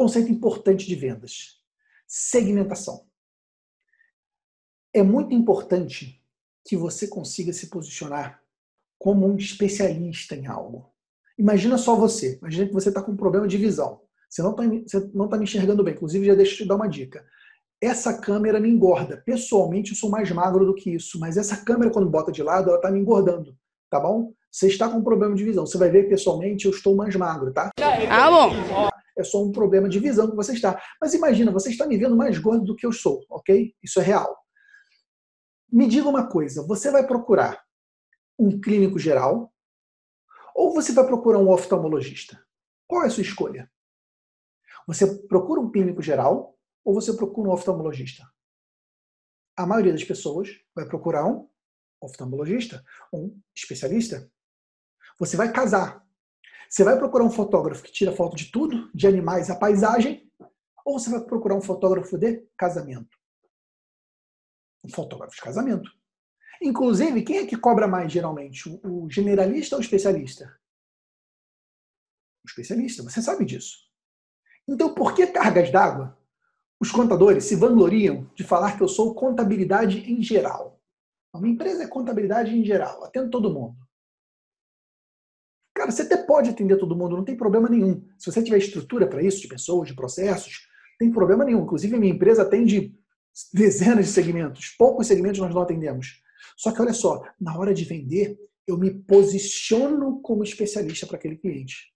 Conceito importante de vendas: segmentação. É muito importante que você consiga se posicionar como um especialista em algo. Imagina só você. Imagina que você está com um problema de visão. Você não está tá me enxergando bem. Inclusive, já deixa eu te dar uma dica. Essa câmera me engorda. Pessoalmente, eu sou mais magro do que isso. Mas essa câmera, quando bota de lado, ela está me engordando. Tá bom? Você está com um problema de visão. Você vai ver pessoalmente, eu estou mais magro, tá? Ah, bom. É só um problema de visão que você está. Mas imagina, você está me vendo mais gordo do que eu sou, ok? Isso é real. Me diga uma coisa: você vai procurar um clínico geral ou você vai procurar um oftalmologista? Qual é a sua escolha? Você procura um clínico geral ou você procura um oftalmologista? A maioria das pessoas vai procurar um oftalmologista, um especialista. Você vai casar. Você vai procurar um fotógrafo que tira foto de tudo, de animais a paisagem, ou você vai procurar um fotógrafo de casamento? Um fotógrafo de casamento. Inclusive, quem é que cobra mais geralmente? O generalista ou o especialista? O especialista, você sabe disso. Então, por que cargas d'água? Os contadores se vangloriam de falar que eu sou contabilidade em geral. Uma empresa é contabilidade em geral, atendo todo mundo. Cara, você até pode atender todo mundo, não tem problema nenhum. Se você tiver estrutura para isso, de pessoas, de processos, não tem problema nenhum. Inclusive, a minha empresa atende dezenas de segmentos. Poucos segmentos nós não atendemos. Só que olha só, na hora de vender, eu me posiciono como especialista para aquele cliente.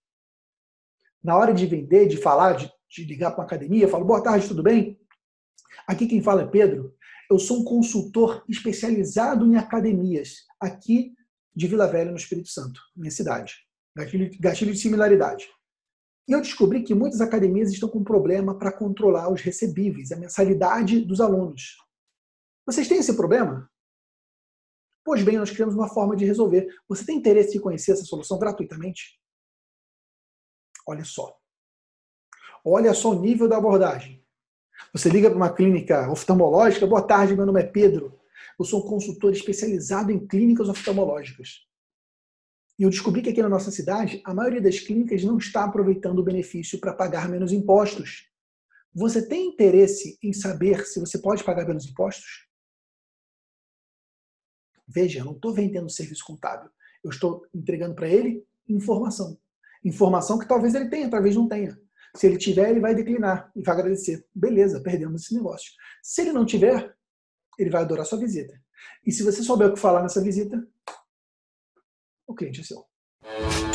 Na hora de vender, de falar, de, de ligar para uma academia, eu falo, boa tarde, tudo bem? Aqui quem fala é Pedro. Eu sou um consultor especializado em academias aqui de Vila Velha, no Espírito Santo, minha cidade. Gatilho, gatilho de similaridade. E eu descobri que muitas academias estão com problema para controlar os recebíveis, a mensalidade dos alunos. Vocês têm esse problema? Pois bem, nós criamos uma forma de resolver. Você tem interesse em conhecer essa solução gratuitamente? Olha só. Olha só o nível da abordagem. Você liga para uma clínica oftalmológica, boa tarde, meu nome é Pedro. Eu sou um consultor especializado em clínicas oftalmológicas. E eu descobri que aqui na nossa cidade, a maioria das clínicas não está aproveitando o benefício para pagar menos impostos. Você tem interesse em saber se você pode pagar menos impostos? Veja, eu não estou vendendo serviço contábil. Eu estou entregando para ele informação. Informação que talvez ele tenha, talvez não tenha. Se ele tiver, ele vai declinar e vai agradecer. Beleza, perdemos esse negócio. Se ele não tiver, ele vai adorar sua visita. E se você souber o que falar nessa visita, o cliente é seu.